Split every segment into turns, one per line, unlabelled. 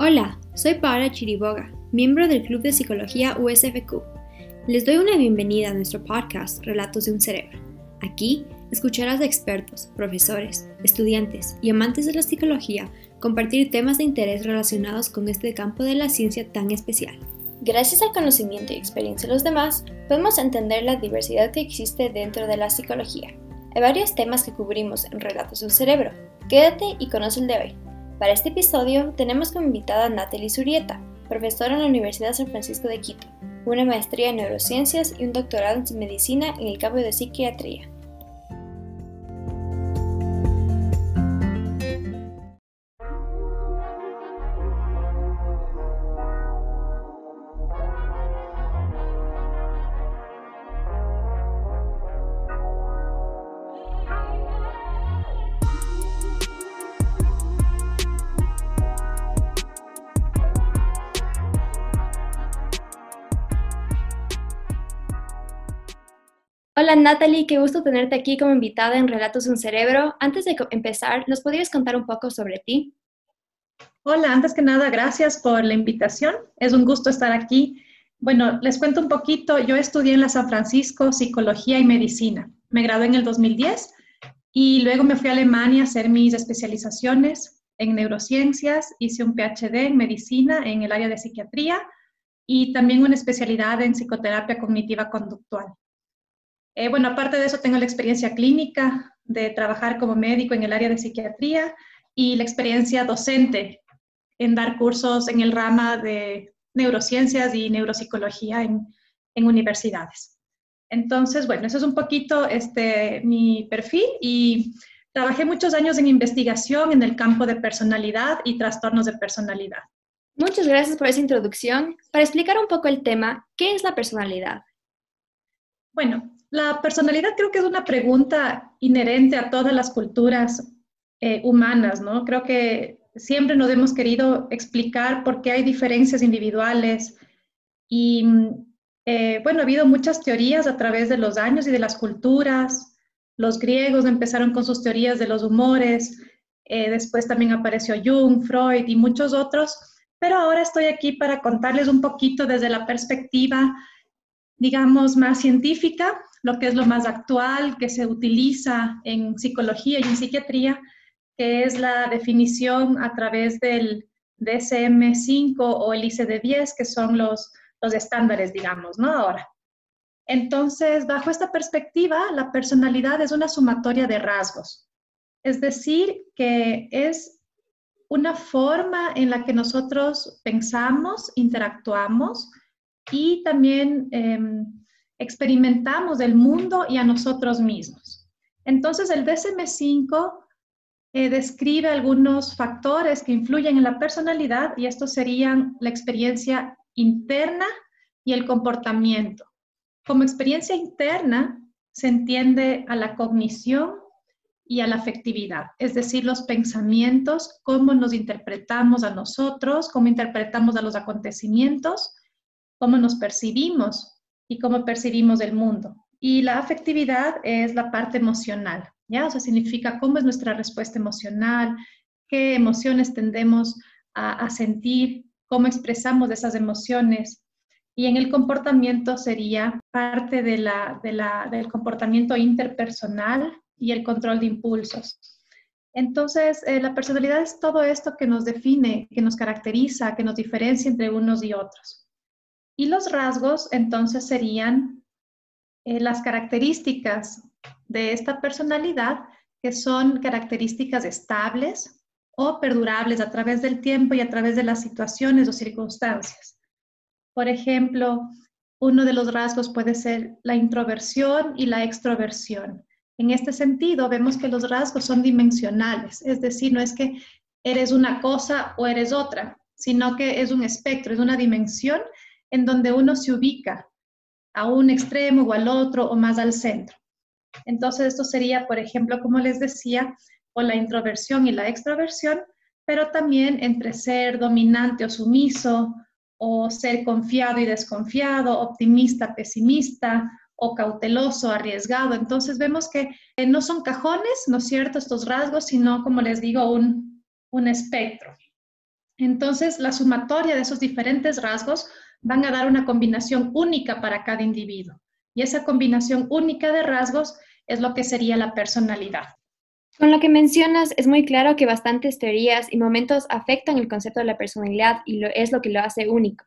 Hola, soy Paola Chiriboga, miembro del Club de Psicología USFQ. Les doy una bienvenida a nuestro podcast Relatos de un Cerebro. Aquí escucharás a expertos, profesores, estudiantes y amantes de la psicología compartir temas de interés relacionados con este campo de la ciencia tan especial.
Gracias al conocimiento y experiencia de los demás, podemos entender la diversidad que existe dentro de la psicología. Hay varios temas que cubrimos en Relatos de un Cerebro. Quédate y conoce el de hoy. Para este episodio tenemos como invitada a Natalie Zurieta, profesora en la Universidad San Francisco de Quito, una maestría en neurociencias y un doctorado en medicina en el campo de psiquiatría. Hola Natalie, qué gusto tenerte aquí como invitada en Relatos de un Cerebro. Antes de empezar, ¿nos podrías contar un poco sobre ti?
Hola, antes que nada, gracias por la invitación. Es un gusto estar aquí. Bueno, les cuento un poquito. Yo estudié en la San Francisco Psicología y Medicina. Me gradué en el 2010 y luego me fui a Alemania a hacer mis especializaciones en neurociencias. Hice un PhD en medicina en el área de psiquiatría y también una especialidad en psicoterapia cognitiva conductual. Eh, bueno, aparte de eso, tengo la experiencia clínica de trabajar como médico en el área de psiquiatría y la experiencia docente en dar cursos en el rama de neurociencias y neuropsicología en, en universidades. Entonces, bueno, eso es un poquito este, mi perfil y trabajé muchos años en investigación en el campo de personalidad y trastornos de personalidad.
Muchas gracias por esa introducción. Para explicar un poco el tema, ¿qué es la personalidad?
Bueno, la personalidad creo que es una pregunta inherente a todas las culturas eh, humanas, ¿no? Creo que siempre nos hemos querido explicar por qué hay diferencias individuales y, eh, bueno, ha habido muchas teorías a través de los años y de las culturas. Los griegos empezaron con sus teorías de los humores, eh, después también apareció Jung, Freud y muchos otros, pero ahora estoy aquí para contarles un poquito desde la perspectiva, digamos, más científica lo que es lo más actual que se utiliza en psicología y en psiquiatría, que es la definición a través del DSM-5 o el ICD-10, que son los, los estándares, digamos, ¿no? Ahora. Entonces, bajo esta perspectiva, la personalidad es una sumatoria de rasgos, es decir, que es una forma en la que nosotros pensamos, interactuamos y también em, experimentamos el mundo y a nosotros mismos. Entonces, el DSM-5 eh, describe algunos factores que influyen en la personalidad y estos serían la experiencia interna y el comportamiento. Como experiencia interna se entiende a la cognición y a la afectividad, es decir, los pensamientos, cómo nos interpretamos a nosotros, cómo interpretamos a los acontecimientos, cómo nos percibimos y cómo percibimos el mundo. Y la afectividad es la parte emocional, ¿ya? O sea, significa cómo es nuestra respuesta emocional, qué emociones tendemos a, sentir, cómo expresamos esas emociones. Y en el comportamiento sería parte de la, del comportamiento interpersonal y el control de impulsos. Entonces, eh, la personalidad es todo esto que nos define, que nos caracteriza, que nos diferencia entre unos y otros. Y los rasgos entonces serían eh, las características de esta personalidad, que son características estables o perdurables a través del tiempo y a través de las situaciones o circunstancias. Por ejemplo, uno de los rasgos puede ser la introversión y la extroversión. En este sentido, vemos que los rasgos son dimensionales, es decir, no es que eres una cosa o eres otra, sino que es un espectro, es una dimensión en donde uno se ubica a un extremo o al otro o más al centro. Entonces, esto sería, por ejemplo, como les decía, o la introversión y la extroversión, pero también entre ser dominante o sumiso, o ser confiado y desconfiado, optimista, pesimista, o cauteloso, arriesgado. Entonces vemos que no son cajones, ¿no es cierto?, estos rasgos, sino, como les digo, un, un espectro. Entonces, la sumatoria de esos diferentes rasgos van a dar una combinación única para cada individuo. Y esa combinación única de rasgos es lo que sería la personalidad.
Con lo que mencionas, es muy claro que bastantes teorías y momentos afectan el concepto de la personalidad y lo, es lo que lo hace único.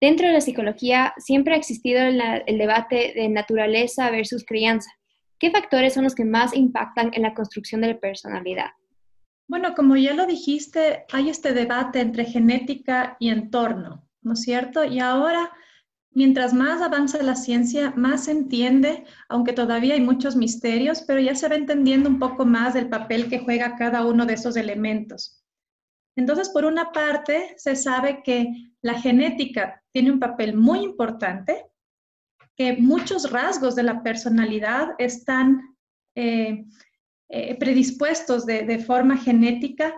Dentro de la psicología siempre ha existido el debate de naturaleza versus crianza. ¿Qué factores son los que más impactan en la construcción de la personalidad?
Bueno, como ya lo dijiste, hay este debate entre genética y entorno, ¿no es cierto? Y ahora, mientras más avanza la ciencia, más se entiende, aunque todavía hay muchos misterios, pero ya se va entendiendo un poco más del papel que juega cada uno de esos elementos. Entonces, por una parte, se sabe que la genética tiene un papel muy importante, que muchos rasgos de la personalidad están eh, eh, predispuestos de, forma genética,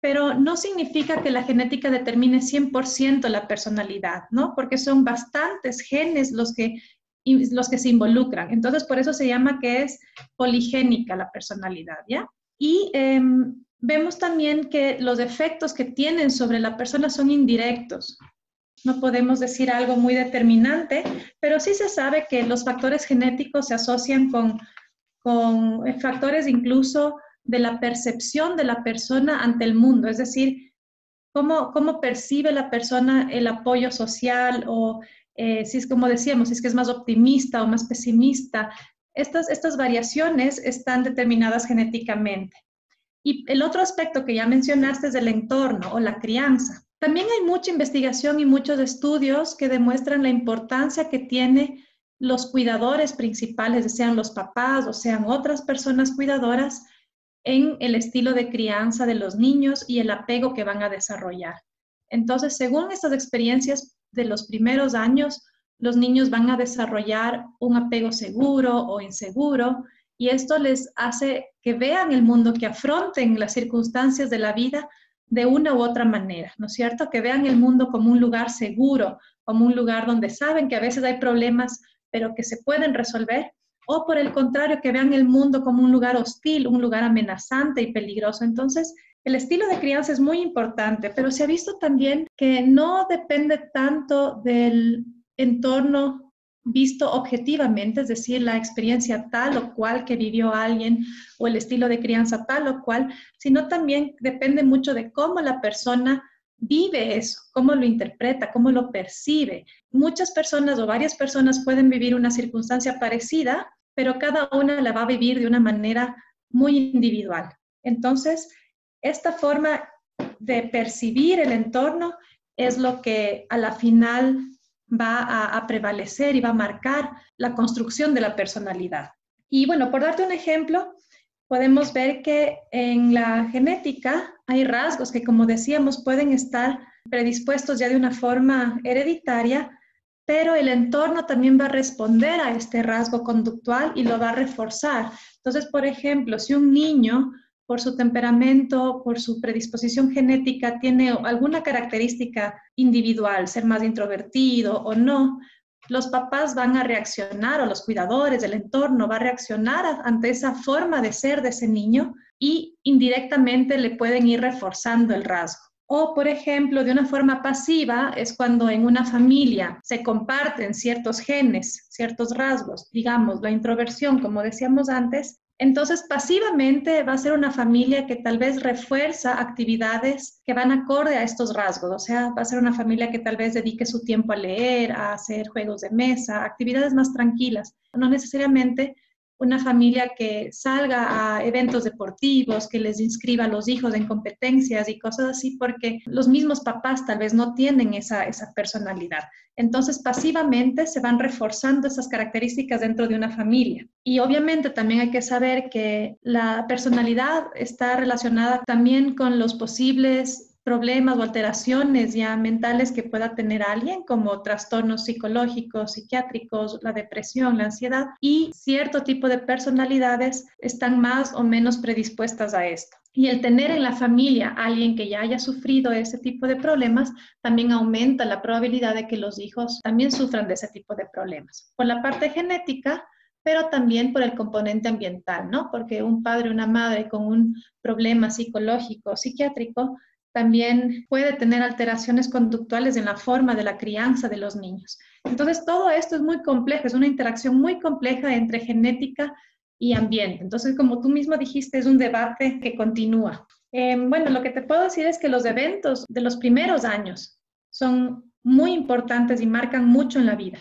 pero no significa que la genética determine 100% la personalidad, ¿no? Porque son bastantes genes los que, los que se involucran. Entonces, por eso se llama que es poligénica la personalidad, ¿ya? Y em, vemos también que los efectos que tienen sobre la persona son indirectos. No podemos decir algo muy determinante, pero sí se sabe que los factores genéticos se asocian con con factores incluso de la percepción de la persona ante el mundo, es decir, cómo, cómo percibe la persona el apoyo social o eh, si es como decíamos, si es que es más optimista o más pesimista. Estas, estas variaciones están determinadas genéticamente. Y el otro aspecto que ya mencionaste es el entorno o la crianza. También hay mucha investigación y muchos estudios que demuestran la importancia que tiene los cuidadores principales, sean los papás o sean otras personas cuidadoras, en el estilo de crianza de los niños y el apego que van a desarrollar. Entonces, según estas experiencias de los primeros años, los niños van a desarrollar un apego seguro o inseguro y esto les hace que vean el mundo, que afronten las circunstancias de la vida de una u otra manera, ¿no es cierto? Que vean el mundo como un lugar seguro, como un lugar donde saben que a veces hay problemas, pero que se pueden resolver, o por el contrario, que vean el mundo como un lugar hostil, un lugar amenazante y peligroso. Entonces, el estilo de crianza es muy importante, pero se ha visto también que no depende tanto del entorno visto objetivamente, es decir, la experiencia tal o cual que vivió alguien o el estilo de crianza tal o cual, sino también depende mucho de cómo la persona vive eso, cómo lo interpreta, cómo lo percibe. Muchas personas o varias personas pueden vivir una circunstancia parecida, pero cada una la va a vivir de una manera muy individual. Entonces, esta forma de percibir el entorno es lo que a la final va a, a, prevalecer y va a marcar la construcción de la personalidad. Y bueno, por darte un ejemplo, podemos ver que en la genética hay rasgos que, como decíamos, pueden estar predispuestos ya de una forma hereditaria, pero el entorno también va a responder a este rasgo conductual y lo va a reforzar. Entonces, por ejemplo, si un niño, por su temperamento, por su predisposición genética, tiene alguna característica individual, ser más introvertido o no, los papás van a reaccionar o los cuidadores del entorno va a reaccionar ante esa forma de ser de ese niño y indirectamente le pueden ir reforzando el rasgo. O, por ejemplo, de una forma pasiva es cuando en una familia se comparten ciertos genes, ciertos rasgos, digamos, la introversión, como decíamos antes, entonces, pasivamente va a ser una familia que tal vez refuerza actividades que van acorde a estos rasgos, o sea, va a ser una familia que tal vez dedique su tiempo a leer, a hacer juegos de mesa, actividades más tranquilas, no necesariamente una familia que salga a eventos deportivos, que les inscriba a los hijos en competencias y cosas así, porque los mismos papás tal vez no tienen esa, esa personalidad. Entonces, pasivamente se van reforzando esas características dentro de una familia. Y obviamente también hay que saber que la personalidad está relacionada también con los posibles problemas o alteraciones ya mentales que pueda tener alguien, como trastornos psicológicos, psiquiátricos, la depresión, la ansiedad, y cierto tipo de personalidades están más o menos predispuestas a esto. Y el tener en la familia a alguien que ya haya sufrido ese tipo de problemas también aumenta la probabilidad de que los hijos también sufran de ese tipo de problemas. Por la parte genética, pero también por el componente ambiental, ¿no? Porque un padre o una madre con un problema psicológico, psiquiátrico, también puede tener alteraciones conductuales en la forma de la crianza de los niños. Entonces, todo esto es muy complejo, es una interacción muy compleja entre genética y ambiente. Entonces, como tú mismo dijiste, es un debate que continúa. Eh, bueno, lo que te puedo decir es que los eventos de los primeros años son muy importantes y marcan mucho en la vida.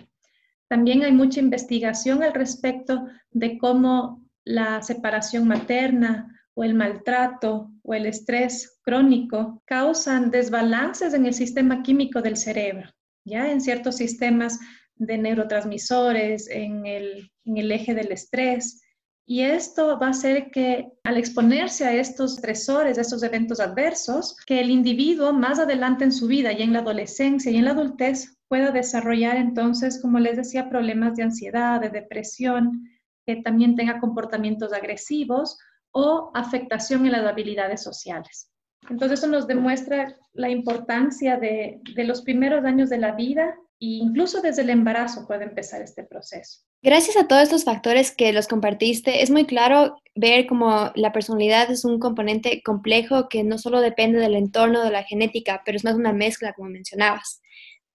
También hay mucha investigación al respecto de cómo la separación materna o el maltrato o el estrés crónico causan desbalances en el sistema químico del cerebro, ya en ciertos sistemas de neurotransmisores, en el, en el eje del estrés. Y esto va a hacer que al exponerse a estos estresores, a estos eventos adversos, que el individuo más adelante en su vida y en la adolescencia y en la adultez pueda desarrollar entonces, como les decía, problemas de ansiedad, de depresión, que también tenga comportamientos agresivos o afectación en las habilidades sociales. Entonces, eso nos demuestra la importancia de, los primeros años de la vida e incluso desde el embarazo puede empezar este proceso.
Gracias a todos estos factores que los compartiste, es muy claro ver cómo la personalidad es un componente complejo que no solo depende del entorno, de la genética, pero es más una mezcla, como mencionabas.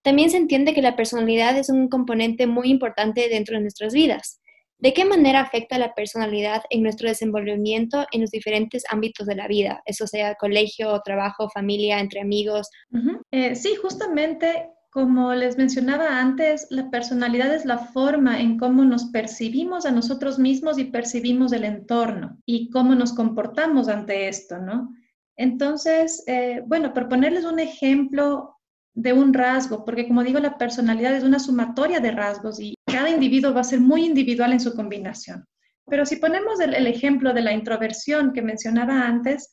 También se entiende que la personalidad es un componente muy importante dentro de nuestras vidas. ¿De qué manera afecta la personalidad en nuestro desenvolvimiento en los diferentes ámbitos de la vida? Eso sea colegio, trabajo, familia, entre amigos.
Eh, sí, justamente como les mencionaba antes, la personalidad es la forma en cómo nos percibimos a nosotros mismos y percibimos el entorno y cómo nos comportamos ante esto, ¿no? Entonces, eh, bueno, por ponerles un ejemplo de un rasgo, porque como digo, la personalidad es una sumatoria de rasgos y cada individuo va a ser muy individual en su combinación. Pero si ponemos el, ejemplo de la introversión que mencionaba antes,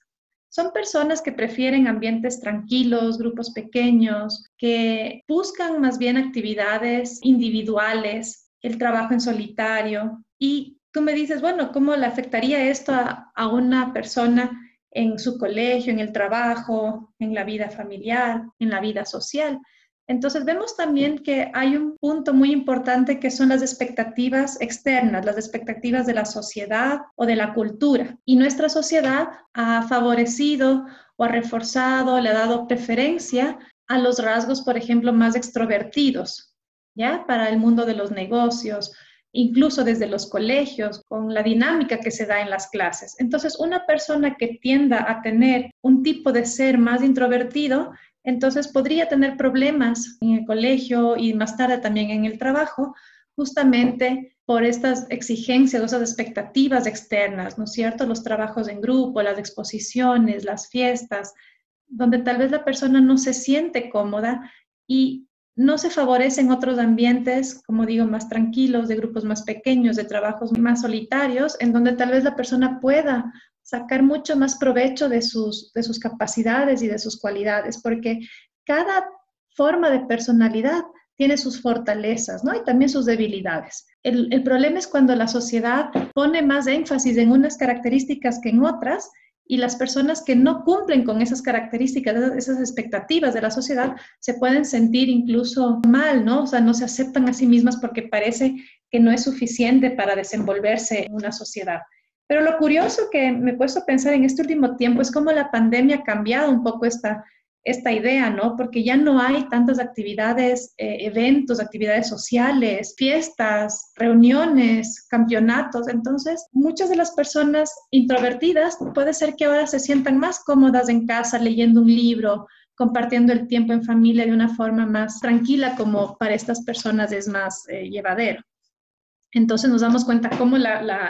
son personas que prefieren ambientes tranquilos, grupos pequeños, que buscan más bien actividades individuales, el trabajo en solitario. Y tú me dices, bueno, ¿cómo le afectaría esto a, una persona en su colegio, en el trabajo, en la vida familiar, en la vida social. Entonces vemos también que hay un punto muy importante que son las expectativas externas, las expectativas de la sociedad o de la cultura. Y nuestra sociedad ha favorecido o ha reforzado, le ha dado preferencia a los rasgos, por ejemplo, más extrovertidos, ¿ya? Para el mundo de los negocios, incluso desde los colegios, con la dinámica que se da en las clases. Entonces, una persona que tienda a tener un tipo de ser más introvertido, entonces podría tener problemas en el colegio y más tarde también en el trabajo, justamente por estas exigencias, esas expectativas externas, ¿no es cierto? Los trabajos en grupo, las exposiciones, las fiestas, donde tal vez la persona no se siente cómoda y no se favorecen otros ambientes, como digo, más tranquilos, de grupos más pequeños, de trabajos más solitarios, en donde tal vez la persona pueda sacar mucho más provecho de sus, de sus capacidades y de sus cualidades, porque cada forma de personalidad tiene sus fortalezas, ¿no? Y también sus debilidades. El, el problema es cuando la sociedad pone más énfasis en unas características que en otras y las personas que no cumplen con esas características, esas expectativas de la sociedad, se pueden sentir incluso mal, ¿no? O sea, no se aceptan a sí mismas porque parece que no es suficiente para desenvolverse en una sociedad. Pero lo curioso que me he puesto a pensar en este último tiempo es cómo la pandemia ha cambiado un poco esta, esta idea, ¿no? Porque ya no hay tantas actividades, eh, eventos, actividades sociales, fiestas, reuniones, campeonatos. Entonces, muchas de las personas introvertidas puede ser que ahora se sientan más cómodas en casa leyendo un libro, compartiendo el tiempo en familia de una forma más tranquila, como para estas personas es más eh, llevadero. Entonces nos damos cuenta cómo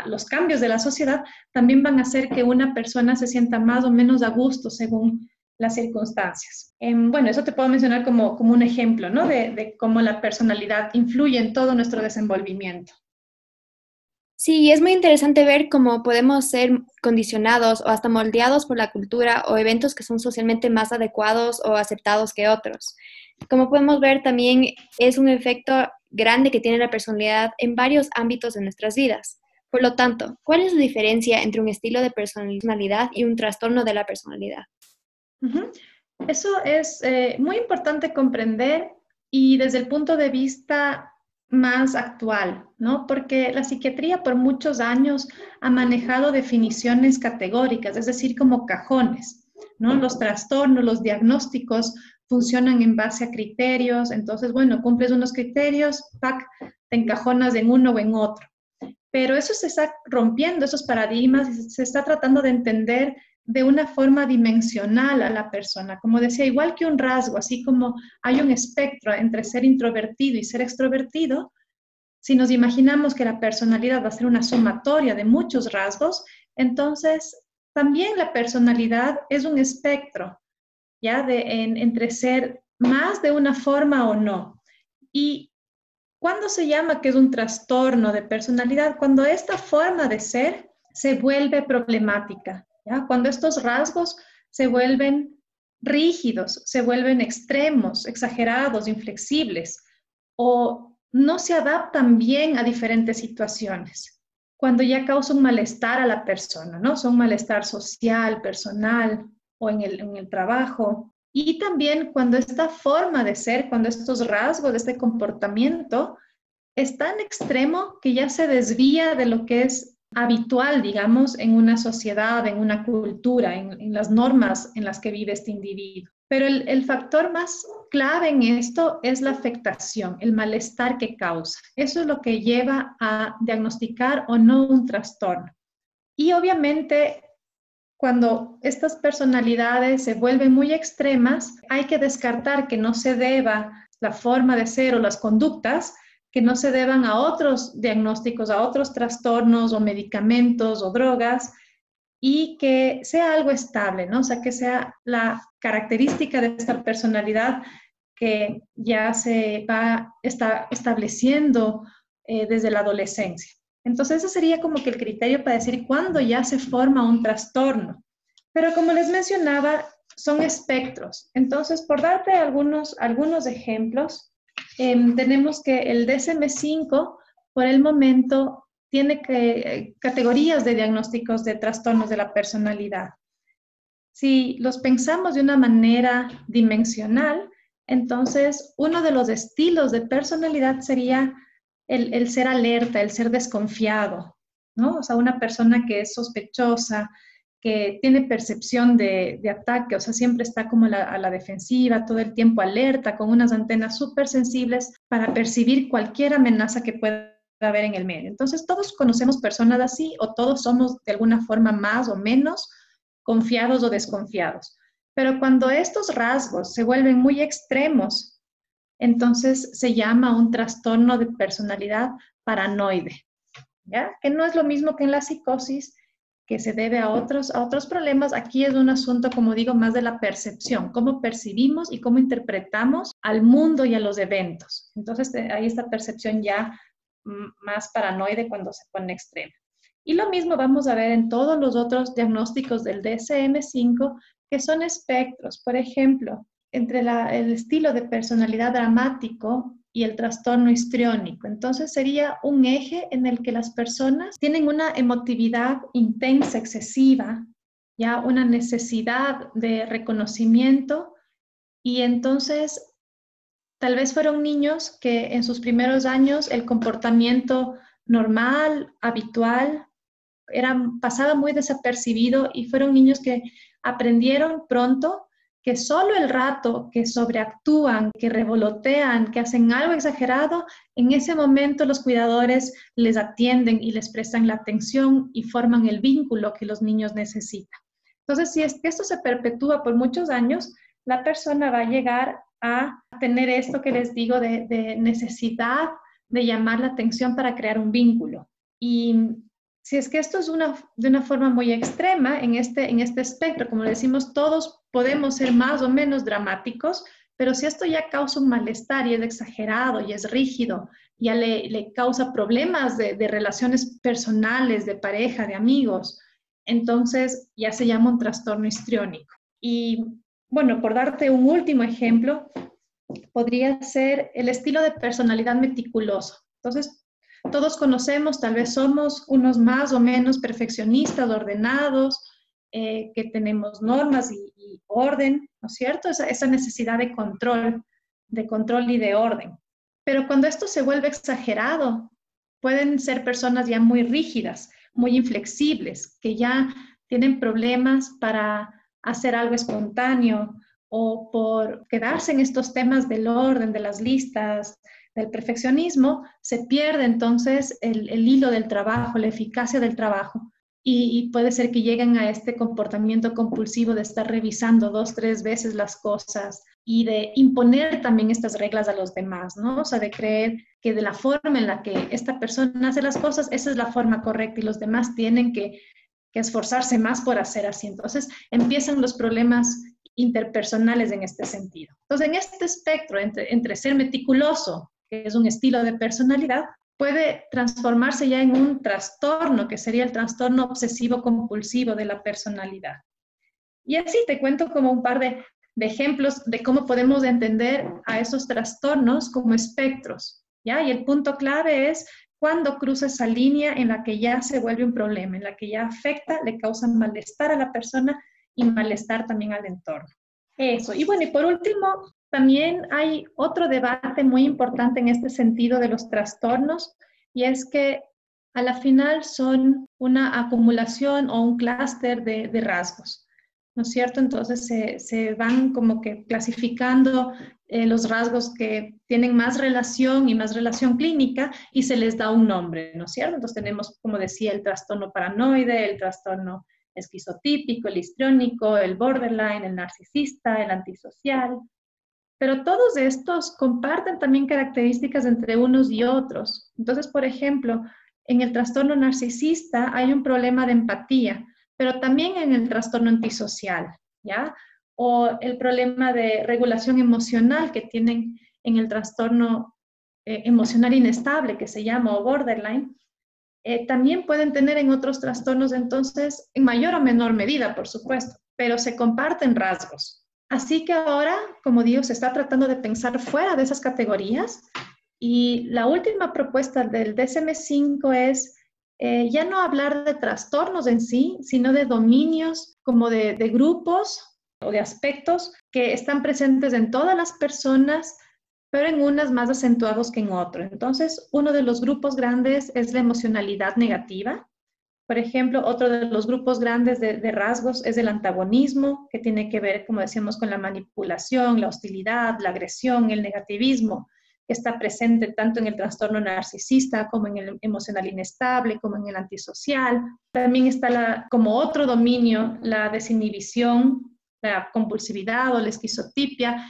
los cambios de la sociedad también van a hacer que una persona se sienta más o menos a gusto según las circunstancias. Em, bueno, eso te puedo mencionar como, como un ejemplo, ¿no? De, de, cómo la personalidad influye en todo nuestro desenvolvimiento.
Sí, es muy interesante ver cómo podemos ser condicionados o hasta moldeados por la cultura o eventos que son socialmente más adecuados o aceptados que otros. Como podemos ver, también es un efecto grande que tiene la personalidad en varios ámbitos de nuestras vidas. Por lo tanto, ¿cuál es la diferencia entre un estilo de personalidad y un trastorno de la personalidad?
Eso es eh, muy importante comprender y desde el punto de vista más actual, ¿no? Porque la psiquiatría por muchos años ha manejado definiciones categóricas, es decir, como cajones, ¿no? Los trastornos, los diagnósticos funcionan en base a criterios, entonces, bueno, cumples unos criterios, ¡pac!, te encajonas en uno o en otro. Pero eso se está rompiendo, esos paradigmas, se está tratando de entender de una forma dimensional a la persona. Como decía, igual que un rasgo, así como hay un espectro entre ser introvertido y ser extrovertido, si nos imaginamos que la personalidad va a ser una sumatoria de muchos rasgos, entonces también la personalidad es un espectro, ¿ya? De, entre ser más de una forma o no. ¿Y cuándo se llama que es un trastorno de personalidad? Cuando esta forma de ser se vuelve problemática, Cuando estos rasgos se vuelven rígidos, se vuelven extremos, exagerados, inflexibles, o no se adaptan bien a diferentes situaciones. Cuando ya causa un malestar a la persona, ¿no? Son malestar social, personal o en el, en el trabajo. Y también cuando esta forma de ser, cuando estos rasgos este comportamiento es tan extremo que ya se desvía de lo que es habitual, digamos, en una sociedad, en una cultura, en, las normas en las que vive este individuo. Pero el, factor más clave en esto es la afectación, el malestar que causa. Eso es lo que lleva a diagnosticar o no un trastorno. Y obviamente, cuando estas personalidades se vuelven muy extremas, hay que descartar que no se deba la forma de ser o las conductas, que no se deban a otros diagnósticos, a otros trastornos o medicamentos o drogas, y que sea algo estable, ¿no? O sea, que sea la característica de esta personalidad que ya se va está estableciendo eh, desde la adolescencia. Entonces, ese sería como que el criterio para decir cuándo ya se forma un trastorno. Pero como les mencionaba, son espectros. Entonces, por darte algunos, algunos ejemplos, em, tenemos que el DSM-5 por el momento tiene que, categorías de diagnósticos de trastornos de la personalidad. Si los pensamos de una manera dimensional, entonces uno de los estilos de personalidad sería el, ser alerta, el ser desconfiado, ¿no? O sea, una persona que es sospechosa, que tiene percepción de, ataque, o sea, siempre está como a la defensiva, todo el tiempo alerta, con unas antenas súper sensibles para percibir cualquier amenaza que pueda haber en el medio. Entonces, todos conocemos personas así o todos somos de alguna forma más o menos confiados o desconfiados. Pero cuando estos rasgos se vuelven muy extremos, entonces se llama un trastorno de personalidad paranoide, ¿ya? Que no es lo mismo que en la psicosis, que se debe a otros, a otros problemas. Aquí es un asunto, como digo, más de la percepción, cómo percibimos y cómo interpretamos al mundo y a los eventos. Entonces, eh, ahí esta percepción ya más paranoide cuando se pone extrema. Y lo mismo vamos a ver en todos los otros diagnósticos del DSM-5, que son espectros. Por ejemplo, entre el estilo de personalidad dramático y el trastorno histriónico. Entonces sería un eje en el que las personas tienen una emotividad intensa, excesiva, ya una necesidad de reconocimiento y entonces Tal vez fueron niños que en sus primeros años el comportamiento normal, habitual, era, pasaba muy desapercibido y fueron niños que aprendieron pronto que solo el rato que sobreactúan, que revolotean, que hacen algo exagerado, en ese momento los cuidadores les atienden y les prestan la atención y forman el vínculo que los niños necesitan. Entonces, si esto se perpetúa por muchos años, la persona va a llegar a tener esto que les digo de, necesidad de llamar la atención para crear un vínculo. Y si es que esto es de una forma muy extrema en este, en este espectro, como decimos, todos podemos ser más o menos dramáticos, pero si esto ya causa un malestar y es exagerado y es rígido, ya le, causa problemas de, de, relaciones personales, de pareja, de amigos, entonces ya se llama un trastorno histriónico. Y bueno, por darte un último ejemplo, podría ser el estilo de personalidad meticuloso. Entonces, todos conocemos, tal vez somos unos más o menos perfeccionistas, ordenados, eh, que tenemos normas y, orden, ¿no es cierto? Esa, esa necesidad de control, de control y de orden. Pero cuando esto se vuelve exagerado, pueden ser personas ya muy rígidas, muy inflexibles, que ya tienen problemas para hacer algo espontáneo o por quedarse en estos temas del orden, de las listas, del perfeccionismo, se pierde entonces el, hilo del trabajo, la eficacia del trabajo. Y, puede ser que lleguen a este comportamiento compulsivo de estar revisando dos, tres veces las cosas y de imponer también estas reglas a los demás, ¿no? O sea, de creer que de la forma en la que esta persona hace las cosas, esa es la forma correcta y los demás tienen que, esforzarse más por hacer así. Entonces empiezan los problemas interpersonales en este sentido. Entonces, en este espectro entre, entre ser meticuloso que es un estilo de personalidad, puede transformarse ya en un trastorno, que sería el trastorno obsesivo compulsivo de la personalidad. Y así te cuento como un par de, ejemplos de cómo podemos entender a esos trastornos como espectros. ¿ya? Y el punto clave es cuando cruza esa línea en la que ya se vuelve un problema, en la que ya afecta, le causa malestar a la persona y malestar también al entorno. Eso. Y bueno, y por último, también hay otro debate muy importante en este sentido de los trastornos y es que a la final son una acumulación o un clúster de, rasgos, ¿no es cierto? Entonces se, van como que clasificando eh, los rasgos que tienen más relación y más relación clínica y se les da un nombre, ¿no es cierto? Entonces tenemos, como decía, el trastorno paranoide, el trastorno esquizotípico, el histriónico, el borderline, el narcisista, el antisocial, pero todos estos comparten también características entre unos y otros. Entonces, por ejemplo, en el trastorno narcisista hay un problema de empatía, pero también en el trastorno antisocial, ¿ya? O el problema de regulación emocional que tienen en el trastorno eh, emocional inestable, que se llama borderline, eh, también pueden tener en otros trastornos, entonces, en mayor o menor medida, por supuesto, pero se comparten rasgos. Así que ahora, como digo, se está tratando de pensar fuera de esas categorías y la última propuesta del DSM-5 es eh, ya no hablar de trastornos en sí, sino de dominios como de, grupos o de aspectos que están presentes en todas las personas, pero en unas más acentuados que en otras. Entonces, uno de los grupos grandes es la emocionalidad negativa, por ejemplo, otro de los grupos grandes de, rasgos es el antagonismo, que tiene que ver, como decíamos, con la manipulación, la hostilidad, la agresión, el negativismo, que está presente tanto en el trastorno narcisista como en el emocional inestable, como en el antisocial. También está como otro dominio la desinhibición, la compulsividad o la esquizotipia.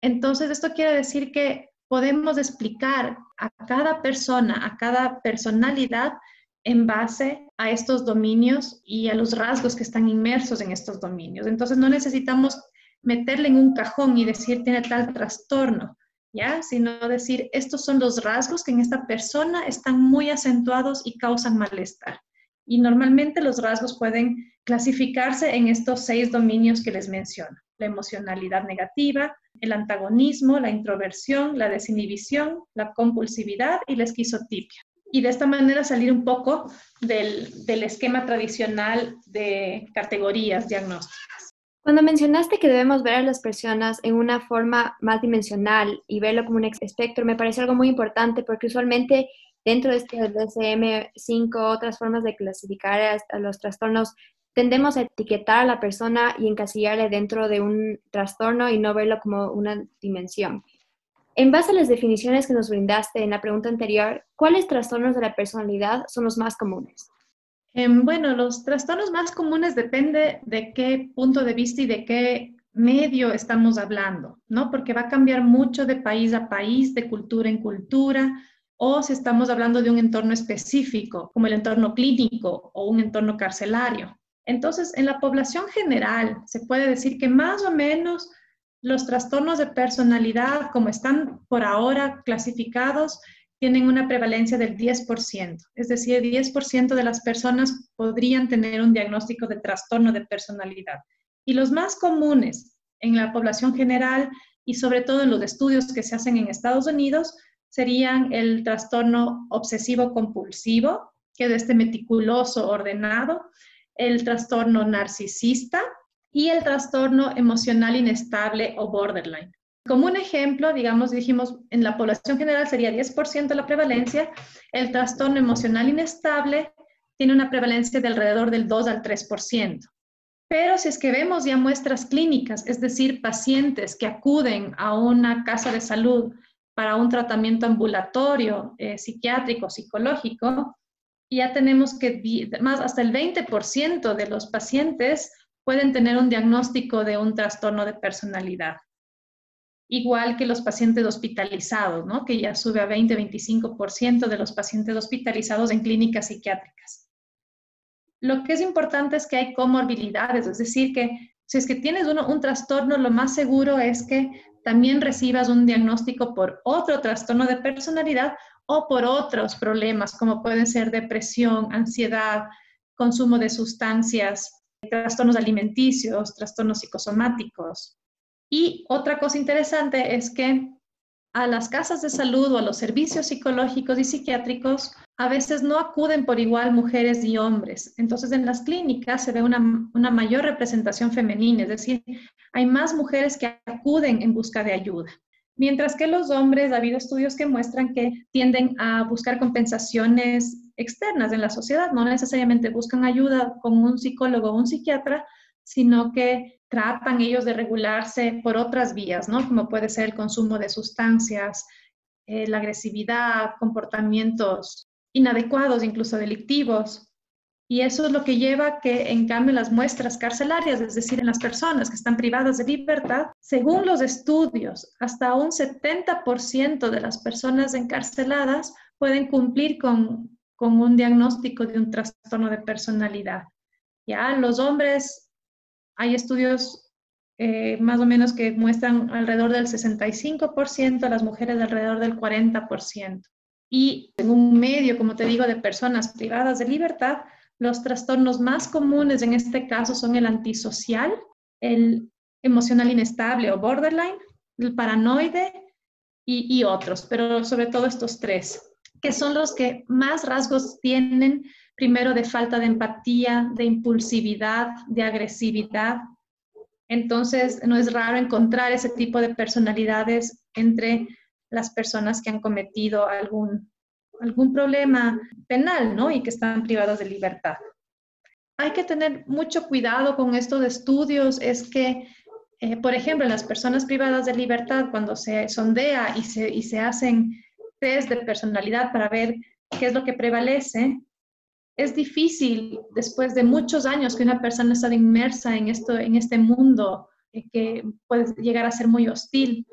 Entonces, esto quiere decir que podemos explicar a cada persona, a cada personalidad, en base a estos dominios y a los rasgos que están inmersos en estos dominios. Entonces no necesitamos meterle en un cajón y decir tiene tal trastorno, ¿ya? Sino decir estos son los rasgos que en esta persona están muy acentuados y causan malestar. Y normalmente los rasgos pueden clasificarse en estos seis dominios que les menciono. La emocionalidad negativa, el antagonismo, la introversión, la desinhibición, la compulsividad y la esquizotipia y de esta manera salir un poco del, del, esquema tradicional de categorías diagnósticas.
Cuando mencionaste que debemos ver a las personas en una forma más dimensional y verlo como un espectro, me parece algo muy importante porque usualmente dentro de este DSM-5, otras formas de clasificar a los trastornos, tendemos a etiquetar a la persona y encasillarle dentro de un trastorno y no verlo como una dimensión. En base a las definiciones que nos brindaste en la pregunta anterior, ¿cuáles trastornos de la personalidad son los más comunes?
Em, bueno, los trastornos más comunes depende de qué punto de vista y de qué medio estamos hablando, ¿no? Porque va a cambiar mucho de país a país, de cultura en cultura, o si estamos hablando de un entorno específico, como el entorno clínico o un entorno carcelario. Entonces, en la población general, se puede decir que más o menos los trastornos de personalidad, como están por ahora clasificados, tienen una prevalencia del 10%, es decir, 10% de las personas podrían tener un diagnóstico de trastorno de personalidad. Y los más comunes en la población general y sobre todo en los estudios que se hacen en Estados Unidos serían el trastorno obsesivo compulsivo, que es este meticuloso ordenado, el trastorno narcisista, y el trastorno emocional inestable o borderline. Como un ejemplo, digamos, dijimos, en la población general sería 10% la prevalencia, el trastorno emocional inestable tiene una prevalencia de alrededor del 2 al 3%, Pero si es que vemos ya muestras clínicas, es decir, pacientes que acuden a una casa de salud para un tratamiento ambulatorio, eh, psiquiátrico, psicológico, ya tenemos que más hasta el 20% de los pacientes pueden tener un diagnóstico de un trastorno de personalidad. Igual que los pacientes hospitalizados, ¿no? que ya sube a 20-25% de los pacientes hospitalizados en clínicas psiquiátricas. Lo que es importante es que hay comorbilidades, es decir, que si es que tienes uno, un trastorno, lo más seguro es que también recibas un diagnóstico por otro trastorno de personalidad o por otros problemas, como pueden ser depresión, ansiedad, consumo de sustancias, trastornos alimenticios, trastornos psicosomáticos. Y otra cosa interesante es que a las casas de salud o a los servicios psicológicos y psiquiátricos a veces no acuden por igual mujeres y hombres. Entonces en las clínicas se ve una, mayor representación femenina, es decir, hay más mujeres que acuden en busca de ayuda. Mientras que los hombres, ha habido estudios que muestran que tienden a buscar compensaciones externas en la sociedad, no necesariamente buscan ayuda con un psicólogo o un psiquiatra, sino que tratan ellos de regularse por otras vías, ¿no? Como puede ser el consumo de sustancias, eh, la agresividad, comportamientos inadecuados, incluso delictivos. Y eso es lo que lleva que, en cambio, las muestras carcelarias, es decir, en las personas que están privadas de libertad, según los estudios, hasta un 70% de las personas encarceladas pueden cumplir con, con un diagnóstico de un trastorno de personalidad. Ya los hombres hay estudios eh, más o menos que muestran alrededor del 65%, las mujeres alrededor del 40%. Y en un medio, como te digo, de personas privadas de libertad, los trastornos más comunes en este caso son el antisocial, el emocional inestable o borderline, el paranoide y, y otros, pero sobre todo estos tres, que son los que más rasgos tienen primero de falta de empatía, de impulsividad, de agresividad. Entonces, no es raro encontrar ese tipo de personalidades entre las personas que han cometido algún, algún problema penal, ¿no? Y que están privadas de libertad. Hay que tener mucho cuidado con estos estudios, es que, eh, por ejemplo, en las personas privadas de libertad, cuando se sondea y se, y se hacen test de personalidad para ver qué es lo que prevalece, es difícil después de muchos años que una persona está inmersa en, esto, en este mundo eh, que puede llegar a ser muy hostil,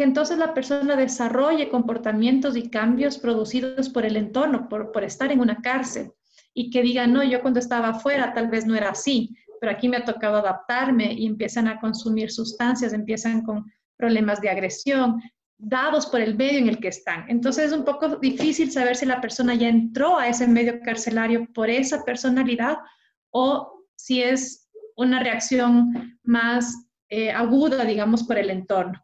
que entonces la persona desarrolle comportamientos y cambios producidos por el entorno, por, estar en una cárcel, y que diga, no, yo cuando estaba afuera tal vez no era así, pero aquí me ha tocado adaptarme y empiezan a consumir sustancias, empiezan con problemas de agresión, dados por el medio en el que están. Entonces es un poco difícil saber si la persona ya entró a ese medio carcelario por esa personalidad o si es una reacción más eh, aguda, digamos, por el entorno.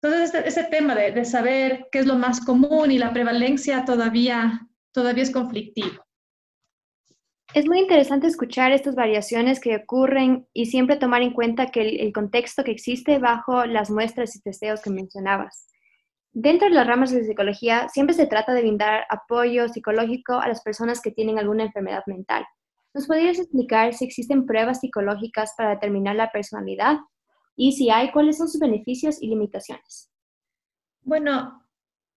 Entonces, este, ese tema de, de, saber qué es lo más común y la prevalencia todavía, todavía es conflictivo.
Es muy interesante escuchar estas variaciones que ocurren y siempre tomar en cuenta que el, contexto que existe bajo las muestras y testeos que mencionabas. Dentro de las ramas de psicología, siempre se trata de brindar apoyo psicológico a las personas que tienen alguna enfermedad mental. ¿Nos podrías explicar si existen pruebas psicológicas para determinar la personalidad? Y si hay, ¿cuáles son sus beneficios y limitaciones?
Bueno,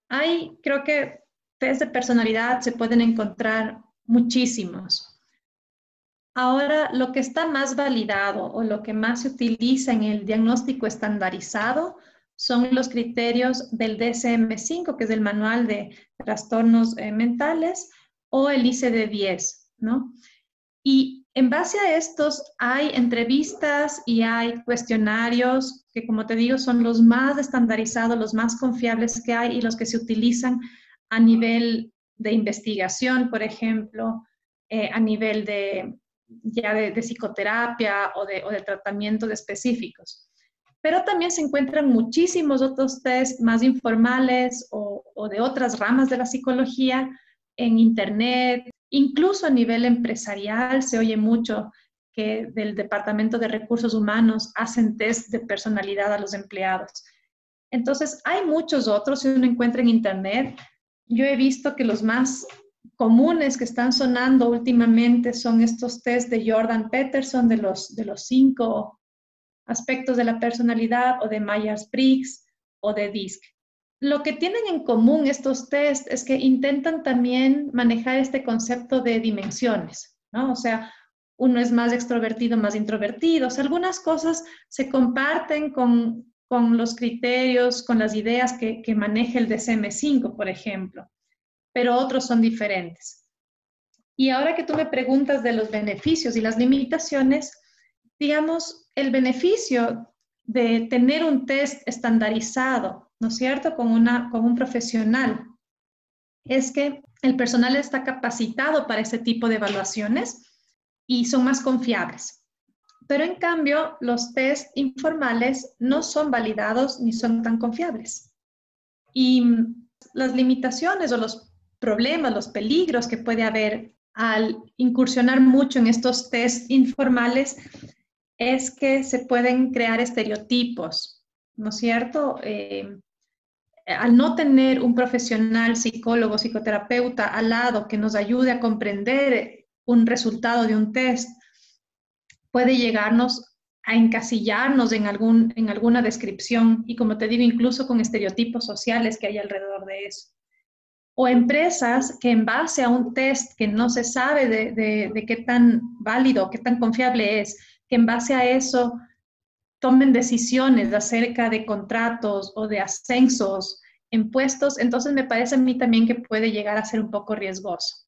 hay, creo que test de personalidad se pueden encontrar muchísimos. Ahora, lo que está más validado o lo que más se utiliza en el diagnóstico estandarizado son los criterios del DSM-5, que es el Manual de Trastornos eh, Mentales, o el ICD-10, ¿no? Y en base a estos hay entrevistas y hay cuestionarios que, como te digo, son los más estandarizados, los más confiables que hay y los que se utilizan a nivel de investigación, por ejemplo, eh, a nivel de ya de, psicoterapia o de, o de tratamientos específicos. Pero también se encuentran muchísimos otros test más informales o, o de otras ramas de la psicología en Internet, incluso a nivel empresarial se oye mucho que del Departamento de Recursos Humanos hacen test de personalidad a los empleados. Entonces, hay muchos otros, si uno encuentra en Internet, yo he visto que los más comunes que están sonando últimamente son estos test de Jordan Peterson de los, de los cinco aspectos de la personalidad o de Myers-Briggs o de DISC. Lo que tienen en común estos test es que intentan también manejar este concepto de dimensiones, ¿no? O sea, uno es más extrovertido, más introvertido. O algunas cosas se comparten con, los criterios, con las ideas que, que maneja el DSM-5, por ejemplo, pero otros son diferentes. Y ahora que tú me preguntas de los beneficios y las limitaciones, digamos, el beneficio de tener un test estandarizado ¿no es cierto?, con, una, con un profesional, es que el personal está capacitado para ese tipo de evaluaciones y son más confiables. Pero en cambio, los test informales no son validados ni son tan confiables. Y las limitaciones o los problemas, los peligros que puede haber al incursionar mucho en estos test informales es que se pueden crear estereotipos, ¿no es cierto? Eh, al no tener un profesional psicólogo, psicoterapeuta al lado que nos ayude a comprender un resultado de un test, puede llegarnos a encasillarnos en, algún, en alguna descripción y como te digo, incluso con estereotipos sociales que hay alrededor de eso. O empresas que en base a un test que no se sabe de, de qué tan válido, qué tan confiable es, que en base a eso tomen decisiones acerca de contratos o de ascensos en puestos, entonces me parece a mí también que puede llegar a ser un poco riesgoso.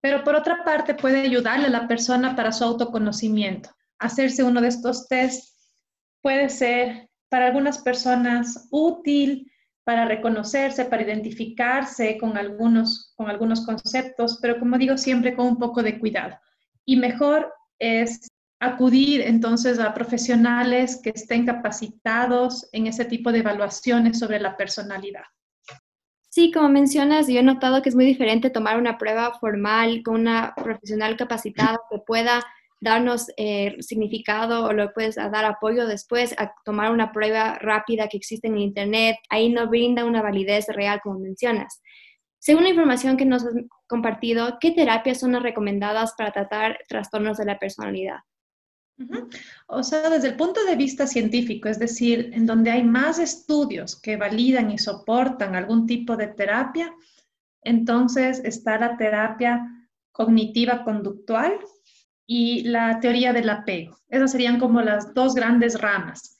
Pero por otra parte puede ayudarle a la persona para su autoconocimiento. Hacerse uno de estos tests puede ser para algunas personas útil para reconocerse, para identificarse con algunos, con algunos conceptos, pero como digo siempre con un poco de cuidado. Y mejor es acudir entonces a profesionales que estén capacitados en ese tipo de evaluaciones sobre la personalidad.
Sí, como mencionas, yo he notado que es muy diferente tomar una prueba formal con una profesional capacitada que pueda darnos eh, significado o lo puedes dar apoyo después a tomar una prueba rápida que existe en Internet. Ahí no brinda una validez real, como mencionas. Según la información que nos has compartido, ¿qué terapias son las recomendadas para tratar trastornos de la personalidad?
O sea, desde el punto de vista científico, es decir, en donde hay más estudios que validan y soportan algún tipo de terapia, entonces está la terapia cognitiva conductual y la teoría del apego. Esas serían como las dos grandes ramas.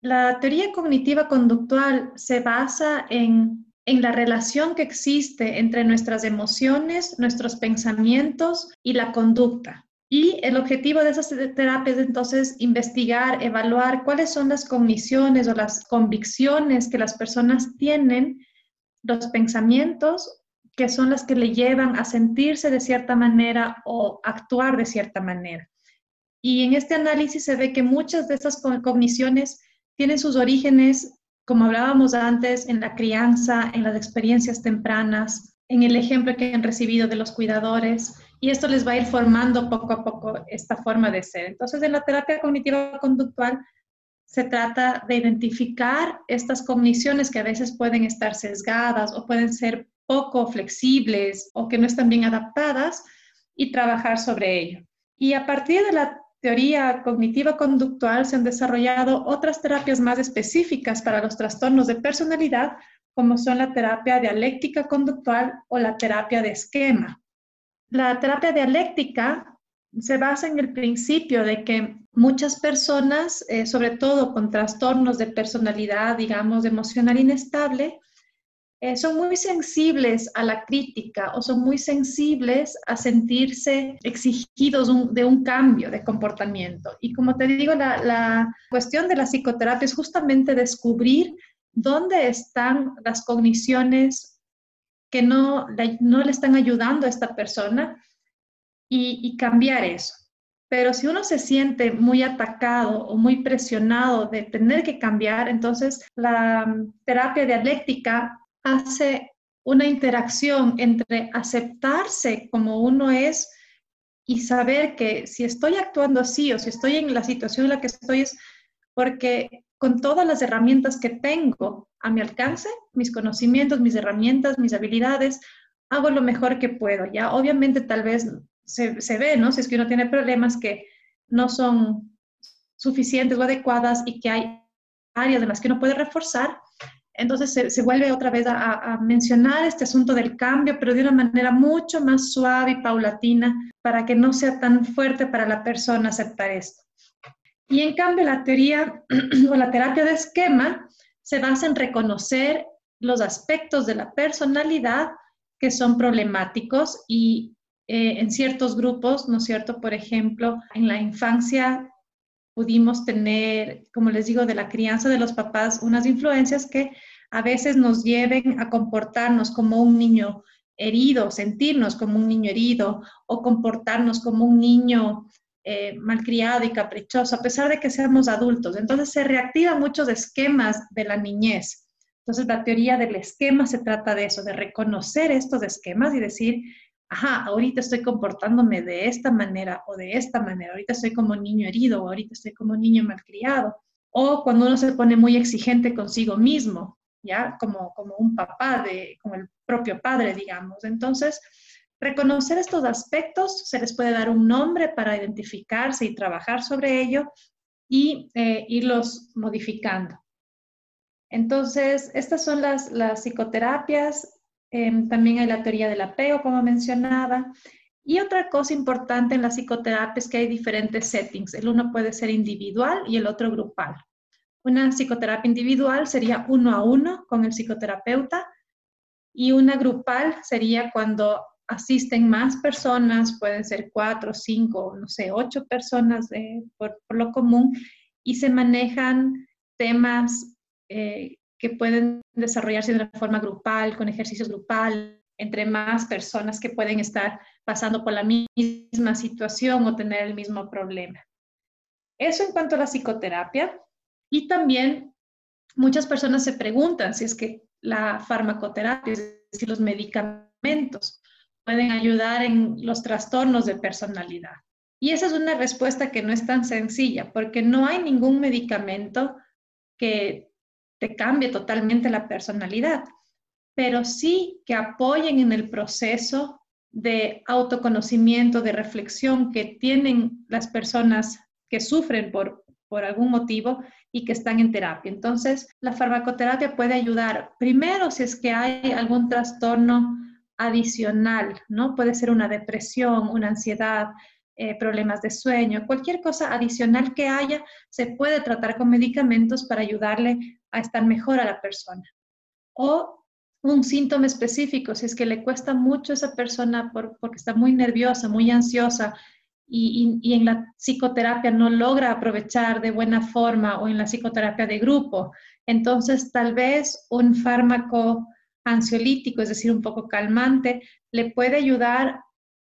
La teoría cognitiva conductual se basa en, en la relación que existe entre nuestras emociones, nuestros pensamientos y la conducta. Y el objetivo de esas terapias es entonces investigar, evaluar cuáles son las cogniciones o las convicciones que las personas tienen, los pensamientos que son las que le llevan a sentirse de cierta manera o actuar de cierta manera. Y en este análisis se ve que muchas de esas cogniciones tienen sus orígenes, como hablábamos antes, en la crianza, en las experiencias tempranas, en el ejemplo que han recibido de los cuidadores, y esto les va a ir formando poco a poco esta forma de ser. Entonces, en la terapia cognitiva conductual se trata de identificar estas cogniciones que a veces pueden estar sesgadas o pueden ser poco flexibles o que no están bien adaptadas y trabajar sobre ello. Y a partir de la teoría cognitiva conductual se han desarrollado otras terapias más específicas para los trastornos de personalidad, como son la terapia dialéctica conductual o la terapia de esquema. La terapia dialéctica se basa en el principio de que muchas personas, eh, sobre todo con trastornos de personalidad, digamos, emocional inestable, eh, son muy sensibles a la crítica o son muy sensibles a sentirse exigidos de un cambio de comportamiento. Y como te digo, la, la cuestión de la psicoterapia es justamente descubrir dónde están las cogniciones que no, no le están ayudando a esta persona y, cambiar eso. Pero si uno se siente muy atacado o muy presionado de tener que cambiar, entonces la mm, terapia dialéctica hace una interacción entre aceptarse como uno es y saber que si estoy actuando así o si estoy en la situación en la que estoy es porque con todas las herramientas que tengo a mi alcance, mis conocimientos, mis herramientas, mis habilidades, hago lo mejor que puedo, ¿ya? Obviamente tal vez se, se ve, ¿no? Si es que uno tiene problemas que no son suficientes o adecuadas y que hay áreas en las que uno puede reforzar, entonces se, vuelve otra vez a, mencionar este asunto del cambio, pero de una manera mucho más suave y paulatina para que no sea tan fuerte para la persona aceptar esto. Y en cambio la teoría o la terapia de esquema se basa en reconocer los aspectos de la personalidad que son problemáticos y eh, en ciertos grupos, ¿no es cierto? Por ejemplo, en la infancia pudimos tener, como les digo, de la crianza de los papás, unas influencias que a veces nos lleven a comportarnos como un niño herido, sentirnos como un niño herido o comportarnos como un niño eh, malcriado y caprichoso, a pesar de que seamos adultos. Entonces se reactivan muchos esquemas de la niñez. Entonces la teoría del esquema se trata de eso, de reconocer estos esquemas y decir, ajá, ahorita estoy comportándome de esta manera o de esta manera, ahorita estoy como niño herido o ahorita estoy como niño malcriado. O cuando uno se pone muy exigente consigo mismo, ¿ya? Como, como un papá, de, como el propio padre, digamos. Entonces, reconocer estos aspectos, se les puede dar un nombre para identificarse y trabajar sobre ello y eh, irlos modificando. Entonces, estas son las, las psicoterapias Em, también hay la teoría del apego, como mencionaba. Y otra cosa importante en la psicoterapia es que hay diferentes settings. El uno puede ser individual y el otro grupal. Una psicoterapia individual sería uno a uno con el psicoterapeuta y una grupal sería cuando asisten más personas, pueden ser cuatro, cinco, no sé, ocho personas por, lo común y se manejan temas eh, que pueden desarrollarse de una forma grupal, con ejercicios grupal, entre más personas que pueden estar pasando por la misma situación o tener el mismo problema. Eso en cuanto a la psicoterapia. Y también muchas personas se preguntan si es que la farmacoterapia, es decir, los medicamentos, pueden ayudar en los trastornos de personalidad. Y esa es una respuesta que no es tan sencilla, porque no hay ningún medicamento que te cambie totalmente la personalidad, pero sí que apoyen en el proceso de autoconocimiento, de reflexión que tienen las personas que sufren por, por algún motivo y que están en terapia. Entonces, la farmacoterapia puede ayudar primero si es que hay algún trastorno adicional, ¿no? Puede ser una depresión, una ansiedad, eh, problemas de sueño, cualquier cosa adicional que haya, se puede tratar con medicamentos para ayudarle a estar mejor a la persona. O un síntoma específico, si es que le cuesta mucho a esa persona porque está muy nerviosa, muy ansiosa y, y, en la psicoterapia no logra aprovechar de buena forma o en la psicoterapia de grupo, entonces tal vez un fármaco ansiolítico, es decir, un poco calmante, le puede ayudar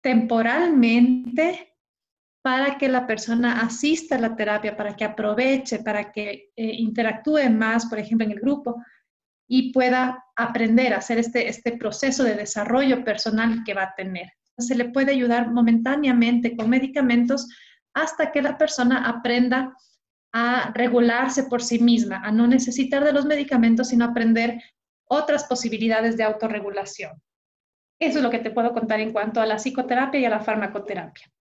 temporalmente para que la persona asista a la terapia, para que aproveche, para que eh, interactúe más, por ejemplo, en el grupo y pueda aprender a hacer este, este proceso de desarrollo personal que va a tener. Se le puede ayudar momentáneamente con medicamentos hasta que la persona aprenda a regularse por sí misma, a no necesitar de los medicamentos, sino aprender otras posibilidades de autorregulación. Eso es lo que te puedo contar en cuanto a la psicoterapia y a la farmacoterapia.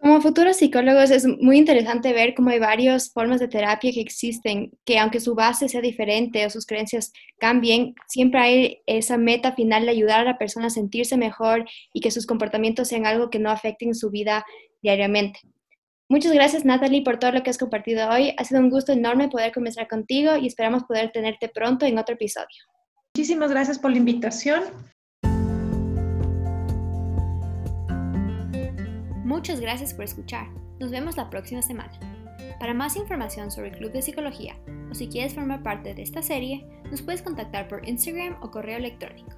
Como futuros psicólogos es muy interesante ver cómo hay varias formas de terapia que existen, que aunque su base sea diferente o sus creencias cambien, siempre hay esa meta final de ayudar a la persona a sentirse mejor y que sus comportamientos sean algo que no afecten su vida diariamente. Muchas gracias Natalie por todo lo que has compartido hoy. Ha sido un gusto enorme poder conversar contigo y esperamos poder tenerte pronto en otro episodio.
Muchísimas gracias por la invitación.
Muchas gracias por escuchar. Nos vemos la próxima semana. Para más información sobre el Club de Psicología o si quieres formar parte de esta serie, nos puedes contactar por Instagram o correo electrónico.